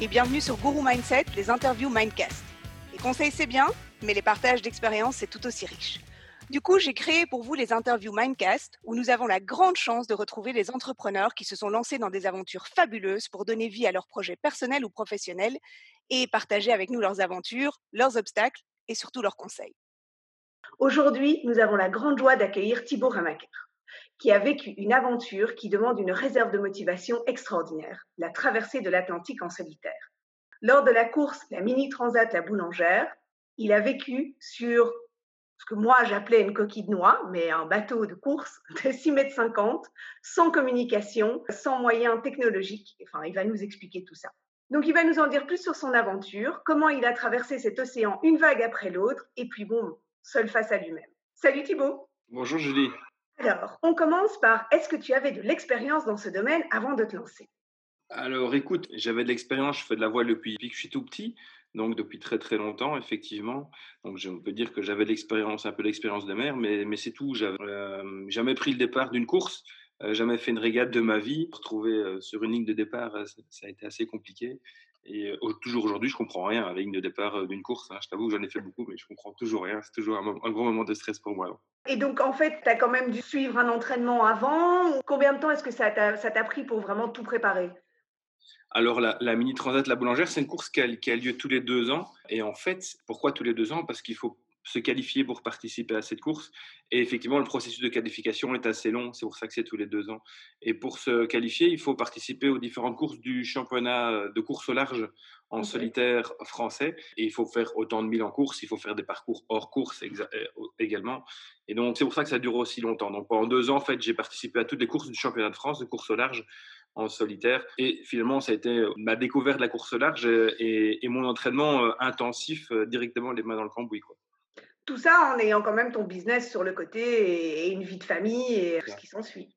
Et bienvenue sur Guru Mindset, les interviews Mindcast. Les conseils c'est bien, mais les partages d'expériences c'est tout aussi riche. Du coup, j'ai créé pour vous les interviews Mindcast où nous avons la grande chance de retrouver les entrepreneurs qui se sont lancés dans des aventures fabuleuses pour donner vie à leurs projets personnels ou professionnels et partager avec nous leurs aventures, leurs obstacles et surtout leurs conseils. Aujourd'hui, nous avons la grande joie d'accueillir Thibaut Ramaker qui a vécu une aventure qui demande une réserve de motivation extraordinaire, la traversée de l'Atlantique en solitaire. Lors de la course La Mini Transat La Boulangère, il a vécu sur ce que moi j'appelais une coquille de noix, mais un bateau de course de 6 mètres 50, sans communication, sans moyens technologiques. Enfin, il va nous expliquer tout ça. Donc, il va nous en dire plus sur son aventure, comment il a traversé cet océan une vague après l'autre, et puis bon, seul face à lui-même. Salut Thibaut. Bonjour Julie. Alors, on commence par est-ce que tu avais de l'expérience dans ce domaine avant de te lancer? Alors, écoute, j'avais de l'expérience, je fais de la voile depuis que je suis tout petit, donc depuis très très longtemps, effectivement. Donc, je peux dire que j'avais l'expérience, un peu d'expérience de mer, mais, mais c'est tout. J'avais euh, jamais pris le départ d'une course, euh, jamais fait une régate de ma vie. Retrouver euh, sur une ligne de départ, ça a été assez compliqué. Et toujours aujourd'hui, je comprends rien à la ligne de départ d'une course. Hein. Je t'avoue que j'en ai fait beaucoup, mais je comprends toujours rien. C'est toujours un, un, gros moment de stress pour moi. Et donc, en fait, tu as quand même dû suivre un entraînement avant. Combien de temps est-ce que ça t'a pris pour vraiment tout préparer? Alors, la, Mini Transat La Boulangère, c'est une course qui a, qui a, lieu tous les deux ans. Et en fait, pourquoi tous les deux ans? Parce qu'il faut se qualifier pour participer à cette course. Et effectivement, le processus de qualification est assez long, c'est pour ça que c'est tous les deux ans. Et pour se qualifier, il faut participer aux différentes courses du championnat de course au large en solitaire français. Et il faut faire autant de milles en course, il faut faire des parcours hors course euh, également. Et donc, c'est pour ça que ça dure aussi longtemps. Donc, pendant deux ans, en fait, j'ai participé à toutes les courses du championnat de France de course au large en solitaire. Et finalement, ça a été euh, ma découverte de la course au large et, et mon entraînement euh, intensif directement les mains dans le cambouis. Quoi. Tout ça en ayant quand même ton business sur le côté et, une vie de famille et ce qui s'ensuit.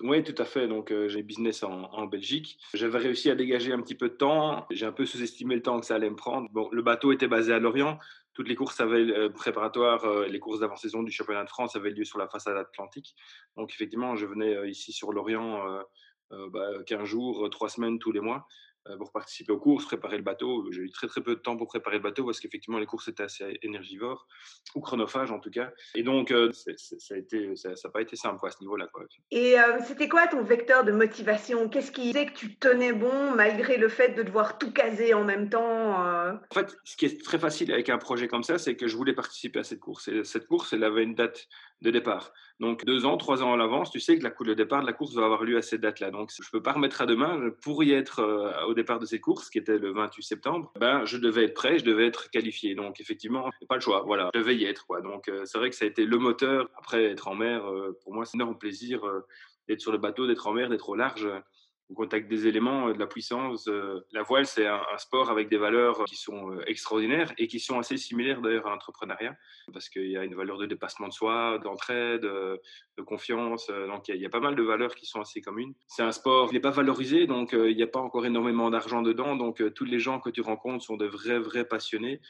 Oui, tout à fait. Donc, j'ai business en, Belgique. J'avais réussi à dégager un petit peu de temps. J'ai un peu sous-estimé le temps que ça allait me prendre. Bon, le bateau était basé à Lorient. Toutes les courses avaient, préparatoires, les courses d'avant-saison du championnat de France avaient lieu sur la façade atlantique. Donc, effectivement, je venais ici sur Lorient bah, 15 jours, 3 semaines tous les mois. Euh, pour participer aux courses, préparer le bateau. J'ai eu très très peu de temps pour préparer le bateau parce qu'effectivement les courses étaient assez énergivores ou chronophages en tout cas. Et donc euh, ça a été, ça n'a pas été simple à ce niveau-là. Et euh, c'était quoi ton vecteur de motivation? Qu'est-ce qui faisait que tu tenais bon malgré le fait de devoir tout caser en même temps En fait, ce qui est très facile avec un projet comme ça, c'est que je voulais participer à cette course. Et cette course, elle avait une date de départ. Donc deux ans, trois ans à l'avance, tu sais que la, le départ de la course va avoir lieu à cette date-là. Donc je ne peux pas remettre à demain. Pour y être au départ de cette course, qui était le 28 septembre, ben, je devais être prêt, je devais être qualifié. Donc, effectivement, pas le choix. Voilà, je devais y être. Donc, euh, c'est vrai que ça a été le moteur. Après, être en mer, euh, pour moi, c'est un énorme plaisir euh, d'être sur le bateau, d'être en mer, d'être au large au contact des éléments, de la puissance. La voile, c'est un, sport avec des valeurs qui sont extraordinaires et qui sont assez similaires d'ailleurs à l'entrepreneuriat, parce qu'il y a une valeur de dépassement de soi, d'entraide, de confiance. Donc il y, a, pas mal de valeurs qui sont assez communes. C'est un sport qui n'est pas valorisé, donc il n'y a pas encore énormément d'argent dedans. Donc tous les gens que tu rencontres sont de vrais, vrais passionnés.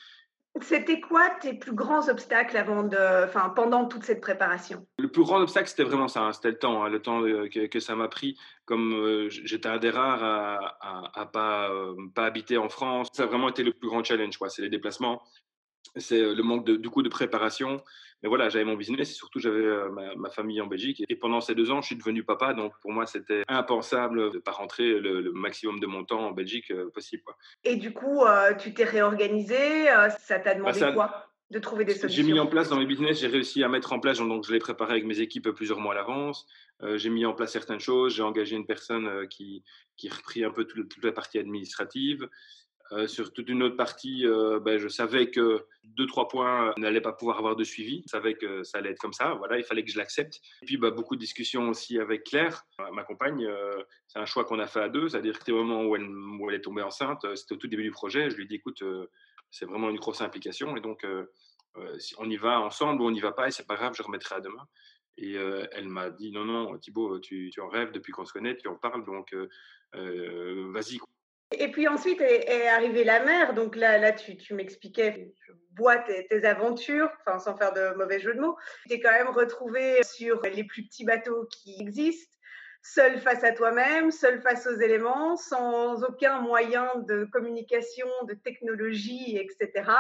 C'était quoi tes plus grands obstacles avant de, enfin, pendant toute cette préparation? Le plus grand obstacle, c'était vraiment ça, hein, c'était le temps, hein, le temps euh, que, ça m'a pris. Comme euh, j'étais un des rares à, à, pas, euh, pas habiter en France, ça a vraiment été le plus grand challenge. C'est les déplacements, c'est le manque de, du coup de préparation. Mais voilà, j'avais mon business et surtout j'avais ma, famille en Belgique. Et pendant ces deux ans, je suis devenu papa, donc pour moi c'était impensable de ne pas rentrer le, maximum de mon temps en Belgique possible. Quoi. Et du coup, tu t'es réorganisé, ça t'a demandé bah, quoi de trouver des solutions J'ai mis en place dans mes business, j'ai réussi à mettre en place, donc je l'ai préparé avec mes équipes plusieurs mois à l'avance. j'ai mis en place certaines choses, j'ai engagé une personne qui, qui repris un peu toute la partie administrative. Euh, sur toute une autre partie, euh, ben, je savais que deux, trois points n'allaient pas pouvoir avoir de suivi. Je savais que ça allait être comme ça. Voilà, il fallait que je l'accepte. Et puis, bah, beaucoup de discussions aussi avec Claire, ma compagne. Euh, c'est un choix qu'on a fait à deux. C'est-à-dire que au moment où elle, est tombée enceinte, c'était au tout début du projet. Je lui ai dit, écoute, c'est vraiment une grosse implication. Et donc, on y va ensemble ou on n'y va pas, et c'est pas grave, je remettrai à demain. Et elle m'a dit, non, non, Thibaut, tu, en rêves depuis qu'on se connaît, tu en parles, donc vas-y. Et puis ensuite est, arrivée la mer. Donc là, tu, m'expliquais, tu bois tes, aventures, enfin, sans faire de mauvais jeu de mots. Tu t'es quand même retrouvé sur les plus petits bateaux qui existent. seul face à toi-même, seul face aux éléments, sans aucun moyen de communication, de technologie, etc.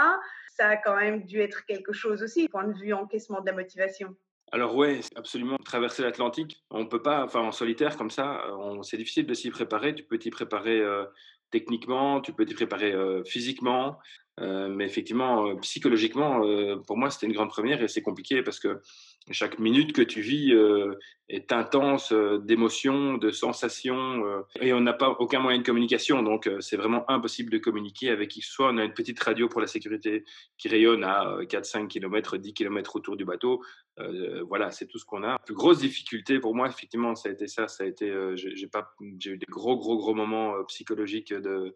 Ça a quand même dû être quelque chose aussi, point de vue encaissement de la motivation. Alors ouais, absolument. Traverser l'Atlantique, on peut pas, enfin en solitaire comme ça, c'est difficile de s'y préparer. Tu peux t'y préparer euh, techniquement, tu peux t'y préparer physiquement, mais effectivement, psychologiquement, pour moi, c'était une grande première et c'est compliqué parce que chaque minute que tu vis est intense d'émotions, de sensations, et on n'a pas aucun moyen de communication, donc c'est vraiment impossible de communiquer avec qui que ce soit. On a une petite radio pour la sécurité qui rayonne à 4-5 km, 10 km autour du bateau. Voilà, c'est tout ce qu'on a. La plus grosse difficulté pour moi, effectivement, ça a été ça. Ça a été, j'ai pas, j'ai eu des gros, gros, gros moments psychologiques de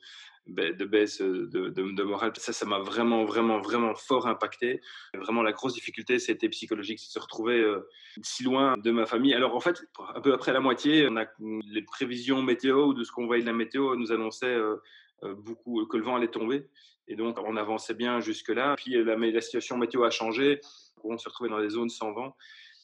de baisse de, de, morale. Ça, ça m'a vraiment, vraiment, vraiment fort impacté. Vraiment, la grosse difficulté, c'était psychologique, c'est de se retrouver euh, si loin de ma famille. Alors, en fait, un peu après la moitié, on a les prévisions météo de ce qu'on voyait de la météo nous annonçaient euh, euh, beaucoup que le vent allait tomber. Et donc, on avançait bien jusque-là. Puis, la situation météo a changé. On se retrouvait dans des zones sans vent.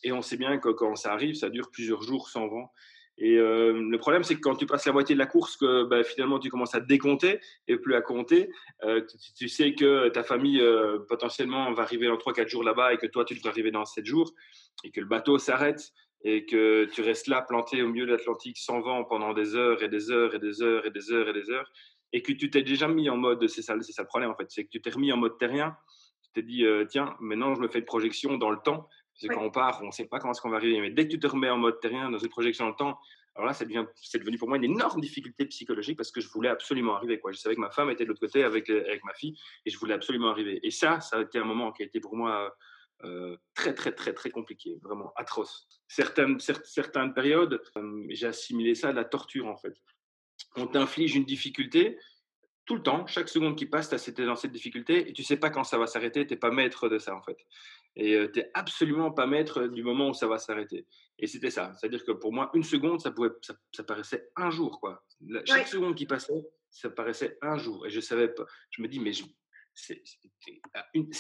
Et on sait bien que quand ça arrive, ça dure plusieurs jours sans vent. Et euh, le problème, c'est que quand tu passes la moitié de la course, que bah, finalement tu commences à décompter et plus à compter, euh, tu, sais que ta famille euh, potentiellement va arriver dans 3-4 jours là-bas et que toi tu dois arriver dans 7 jours et que le bateau s'arrête et que tu restes là planté au milieu de l'Atlantique sans vent pendant des heures et des heures et des heures et des heures et des heures et que tu t'es déjà mis en mode, c'est ça, ça le problème en fait, c'est que tu t'es remis en mode terrien, t'es dit tiens, maintenant je me fais une projection dans le temps parce que quand on part, on ne sait pas comment est-ce qu'on va arriver. Mais dès que tu te remets en mode terrien, dans une projection dans le temps, alors là, c'est devenu pour moi une énorme difficulté psychologique parce que je voulais absolument arriver. Quoi. Je savais que ma femme était de l'autre côté avec, avec ma fille et je voulais absolument arriver. Et ça, ça a été un moment qui a été pour moi euh, très, très, très, très compliqué, vraiment atroce. Certaines, certaines périodes, euh, j'ai assimilé ça à la torture en fait. On t'inflige une difficulté, tout le temps, chaque seconde qui passe, tu dans cette difficulté et tu sais pas quand ça va s'arrêter, tu n'es pas maître de ça en fait. Et tu n'es absolument pas maître du moment où ça va s'arrêter. Et c'était ça. C'est-à-dire que pour moi, une seconde, ça, pouvait, ça, paraissait un jour. Quoi. chaque seconde qui passait, ça paraissait un jour. Et je savais pas. Je me dis, mais je, une,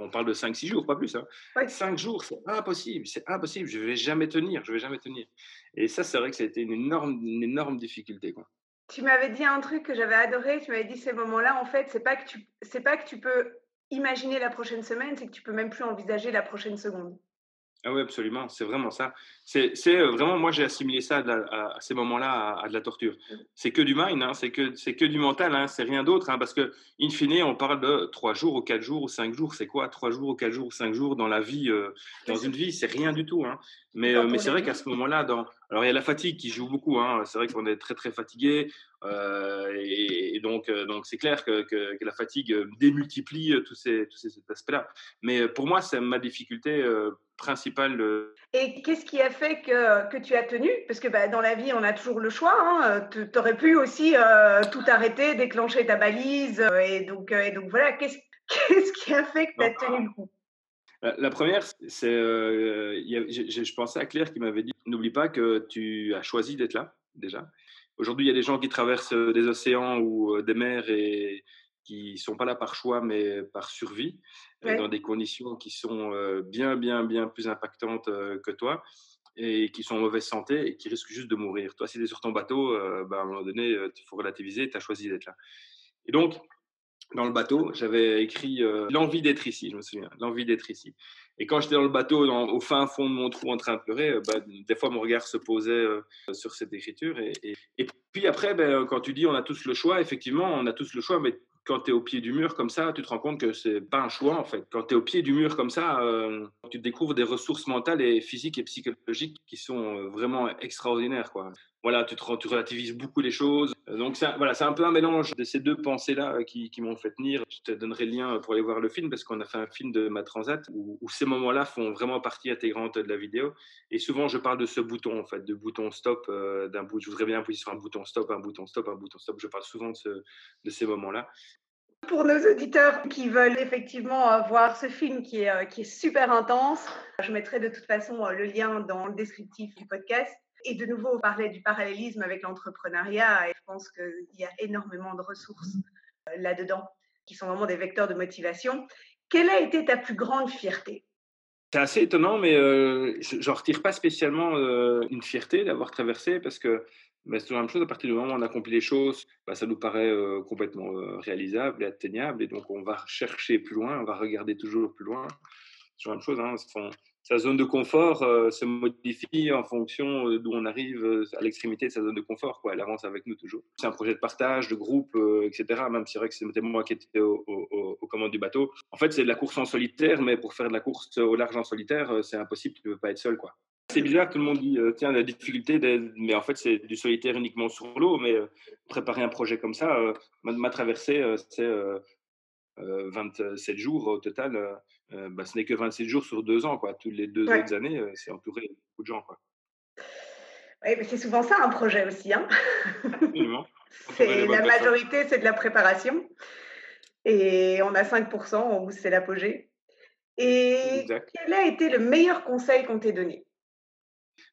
on parle de 5-6 jours, pas plus. Hein. 5 jours, c'est impossible, c'est impossible, je vais jamais tenir, je vais jamais tenir. Et ça, c'est vrai que ça a été une énorme, une énorme difficulté. Quoi. Tu m'avais dit un truc que j'avais adoré, tu m'avais dit ces moments-là, en fait, c'est pas que tu, c'est pas que tu peux imaginer la prochaine semaine, c'est que tu peux même plus envisager la prochaine seconde. Ah oui, absolument, c'est vraiment ça. C'est euh, vraiment, moi j'ai assimilé ça à, ces moments-là à, de la torture. Mmh. C'est que du mind, hein, c'est que, que du mental, hein, c'est rien d'autre, hein, parce que, in fine, on parle de trois jours ou quatre jours ou cinq jours. C'est quoi trois jours ou quatre jours ou cinq jours dans la vie euh, Dans une vie, c'est rien du tout. Mais, euh, mais c'est vrai qu'à ce moment-là, dans... alors il y a la fatigue qui joue beaucoup. C'est vrai qu'on est très très fatigué. et, donc, donc c'est clair que, que, la fatigue démultiplie tous ces, tous ces aspects-là. Mais pour moi, c'est ma difficulté principal. Euh, et qu'est-ce qui a fait que, que, tu as tenu? Parce que bah, dans la vie, on a toujours le choix. Hein. Tu aurais pu aussi euh, tout arrêter, déclencher ta balise. Euh, et, donc, et donc voilà, qu'est-ce qu'est-ce qui a fait que tu as tenu le coup? La, première, c'est. je pensais à Claire qui m'avait dit N'oublie pas que tu as choisi d'être là, déjà. Aujourd'hui, il y a des gens qui traversent des océans ou des mers et qui ne sont pas là par choix, mais par survie, euh, dans des conditions qui sont euh, bien, bien, bien plus impactantes euh, que toi et qui sont en mauvaise santé et qui risquent juste de mourir. Toi, si tu es sur ton bateau, ben, à un moment donné, il faut relativiser, tu as choisi d'être là. Et donc, dans le bateau, j'avais écrit l'envie d'être ici, je me souviens, l'envie d'être ici. Et quand j'étais dans le bateau, au fin fond de mon trou en train de pleurer, ben, des fois mon regard se posait sur cette écriture. Et, puis après, ben, quand tu dis on a tous le choix, effectivement, on a tous le choix, mais quand tu es au pied du mur comme ça, tu te rends compte que c'est pas un choix en fait. Quand tu es au pied du mur comme ça, euh, tu découvres des ressources mentales et physiques et psychologiques qui sont euh, vraiment extraordinaires quoi. Voilà, tu, relativises beaucoup les choses. Euh, donc voilà, c'est un peu un mélange de ces deux pensées-là qui, m'ont fait tenir. Je te donnerai le lien pour aller voir le film parce qu'on a fait un film de ma transat où, ces moments-là font vraiment partie intégrante de la vidéo. Et souvent, je parle de ce bouton en fait, de bouton stop, d'un. Je voudrais bien appuyer sur un bouton stop, un bouton stop, un bouton stop. Je parle souvent de, ces moments-là. Pour nos auditeurs qui veulent effectivement euh, voir ce film qui est, euh, super intense, je mettrai de toute façon euh, le lien dans le descriptif du podcast. Et de nouveau, on parlait du parallélisme avec l'entrepreneuriat et je pense qu'il y a énormément de ressources là-dedans qui sont vraiment des vecteurs de motivation. Quelle a été ta plus grande fierté? C'est assez étonnant, mais euh, je n'en retire pas spécialement euh, une fierté d'avoir traversé parce que bah, c'est toujours la même chose. À partir du moment où on accomplit les choses, bah, ça nous paraît euh, complètement réalisable et atteignable. Et donc, on va chercher plus loin, on va regarder toujours plus loin. C'est toujours la même chose. Hein sa zone de confort euh, se modifie en fonction euh, d'où on arrive euh, à l'extrémité de sa zone de confort. Quoi. Elle avance avec nous toujours. C'est un projet de partage, de groupe, etc. Même si c'est vrai que c'était moi qui étais aux au, commandes du bateau. En fait, c'est de la course en solitaire, mais pour faire de la course au large en solitaire, c'est impossible. Tu ne peux pas être seul. quoi. C'est bizarre, tout le monde dit, tiens, la difficulté, mais en fait, c'est du solitaire uniquement sur l'eau. Mais préparer un projet comme ça, ma, traversée, c'est 27 jours au total euh, bah, ce n'est que 27 jours sur deux ans. Quoi. Toutes les deux autres années, euh, c'est entouré de beaucoup de gens. Quoi. c'est souvent ça un projet aussi. Hein c'est, la majorité, c'est de la préparation. Et on a 5% où c'est l'apogée. Et quel a été le meilleur conseil qu'on t'ait donné?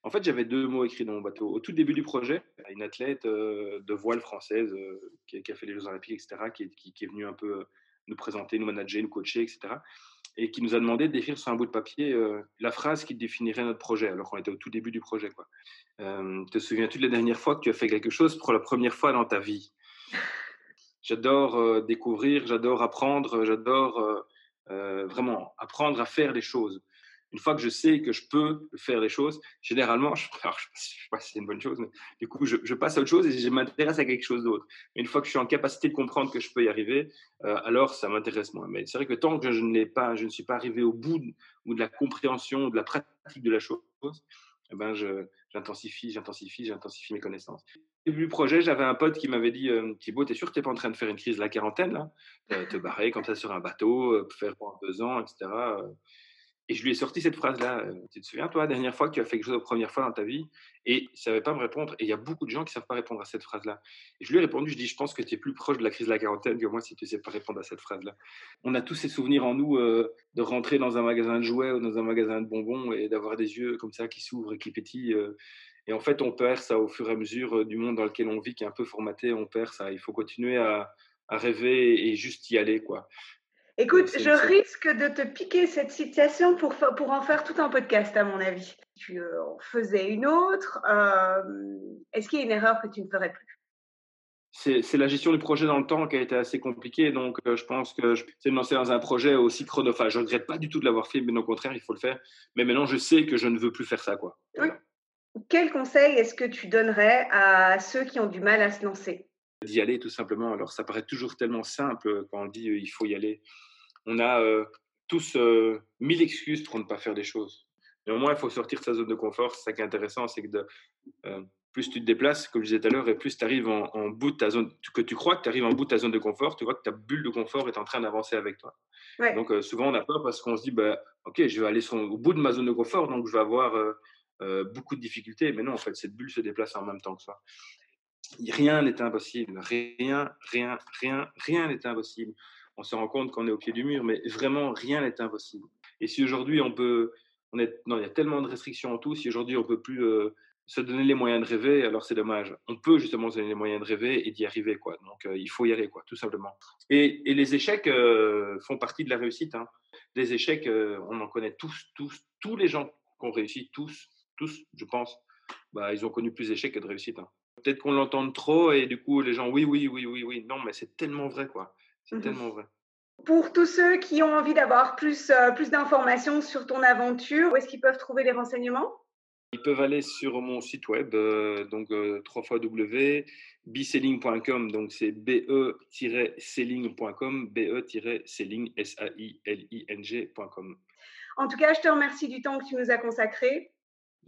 En fait, j'avais deux mots écrits dans mon bateau. Au tout début du projet, une athlète euh, de voile française qui, a fait les Jeux Olympiques, etc., qui est venue un peu nous présenter, nous manager, nous coacher, etc et qui nous a demandé de décrire sur un bout de papier euh, la phrase qui définirait notre projet, alors qu'on était au tout début du projet. Quoi. Euh, te souviens-tu de la dernière fois que tu as fait quelque chose pour la première fois dans ta vie? J'adore euh, découvrir, j'adore apprendre, j'adore vraiment apprendre à faire des choses une fois que je sais que je peux faire les choses, généralement, je, ne sais pas si c'est une bonne chose, mais du coup, je, passe à autre chose et je m'intéresse à quelque chose d'autre. Une fois que je suis en capacité de comprendre que je peux y arriver, euh, alors ça m'intéresse moins. Mais c'est vrai que tant que je ne, suis pas arrivé au bout de, ou de la compréhension, de la pratique de la chose, eh ben j'intensifie, j'intensifie, j'intensifie mes connaissances. Au début du projet, j'avais un pote qui m'avait dit euh, Thibaut, t'es sûr que t'es pas en train de faire une crise de la quarantaine là? Te barrer comme ça sur un bateau, euh, faire pendant deux ans, etc. Et je lui ai sorti cette phrase-là. Euh, tu te souviens, toi, la dernière fois que tu as fait quelque chose la première fois dans ta vie Et il ne savait pas me répondre. Et il y a beaucoup de gens qui ne savent pas répondre à cette phrase-là. Et je lui ai répondu, je dis, je pense que tu es plus proche de la crise de la quarantaine que moi si tu ne sais pas répondre à cette phrase-là. On a tous ces souvenirs en nous euh, de rentrer dans un magasin de jouets ou dans un magasin de bonbons et d'avoir des yeux comme ça qui s'ouvrent et qui pétillent. Euh. et en fait, on perd ça au fur et à mesure du monde dans lequel on vit, qui est un peu formaté. On perd ça. Il faut continuer à, à rêver et juste y aller. quoi. Écoute, je risque de te piquer cette situation pour, pour en faire tout un podcast, à mon avis. Tu euh, en faisais une autre. Euh, est-ce qu'il y a une erreur que tu ne ferais plus? C'est la gestion du projet dans le temps qui a été assez compliquée. Donc, euh, je pense que c'est de lancer dans un projet aussi chronophage. Je ne regrette pas du tout de l'avoir fait, mais au contraire, il faut le faire. Mais maintenant, je sais que je ne veux plus faire ça. Quoi. Quel conseil est-ce que tu donnerais à ceux qui ont du mal à se lancer? D'y aller tout simplement. Alors ça paraît toujours tellement simple quand on dit il faut y aller. On a tous mille excuses pour ne pas faire des choses. Néanmoins, il faut sortir de sa zone de confort. C'est ça qui est intéressant, c'est que de, plus tu te déplaces, comme je disais tout à l'heure, et plus tu arrives en, bout de ta zone, que tu crois que tu arrives en bout de ta zone de confort, tu vois que ta bulle de confort est en train d'avancer avec toi. Donc souvent on a peur parce qu'on se dit, bah, ok, je vais aller au bout de ma zone de confort, donc je vais avoir beaucoup de difficultés. Mais non, en fait, cette bulle se déplace en même temps que ça rien n'est impossible. Rien, rien, rien, rien n'est impossible. On se rend compte qu'on est au pied du mur, mais vraiment, rien n'est impossible. Et si aujourd'hui, on peut. On est, non, il y a tellement de restrictions en tout. Si aujourd'hui, on peut plus euh, se donner les moyens de rêver, alors c'est dommage. On peut justement se donner les moyens de rêver et d'y arriver. Quoi. Donc, euh, il faut y aller, quoi, tout simplement. Et, les échecs euh, font partie de la réussite. Hein. Les échecs, on en connaît tous, tous, tous les gens qui ont réussi, tous, tous, je pense, bah, ils ont connu plus d'échecs que de réussite. Hein. Peut-être qu'on l'entend trop et du coup, les gens, oui, oui, oui, oui, oui. Non, mais c'est tellement vrai, quoi. C'est mmh tellement vrai. Pour tous ceux qui ont envie d'avoir plus, euh, plus d'informations sur ton aventure, où est-ce qu'ils peuvent trouver les renseignements? Ils peuvent aller sur mon site web, euh, donc euh, www.biselling.com, donc c'est be-selling.com, be-selling, S-A-I-L-I-N-G.com. En tout cas, je te remercie du temps que tu nous as consacré.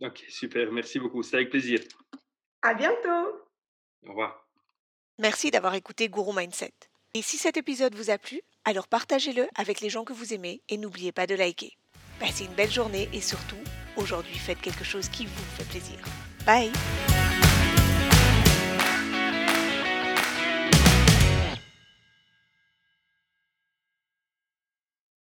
Ok, super, merci beaucoup, c'est avec plaisir. À bientôt. Au revoir. Merci d'avoir écouté Guru Mindset. Et si cet épisode vous a plu, alors partagez-le avec les gens que vous aimez et n'oubliez pas de liker. Passez une belle journée et surtout, aujourd'hui, faites quelque chose qui vous fait plaisir. Bye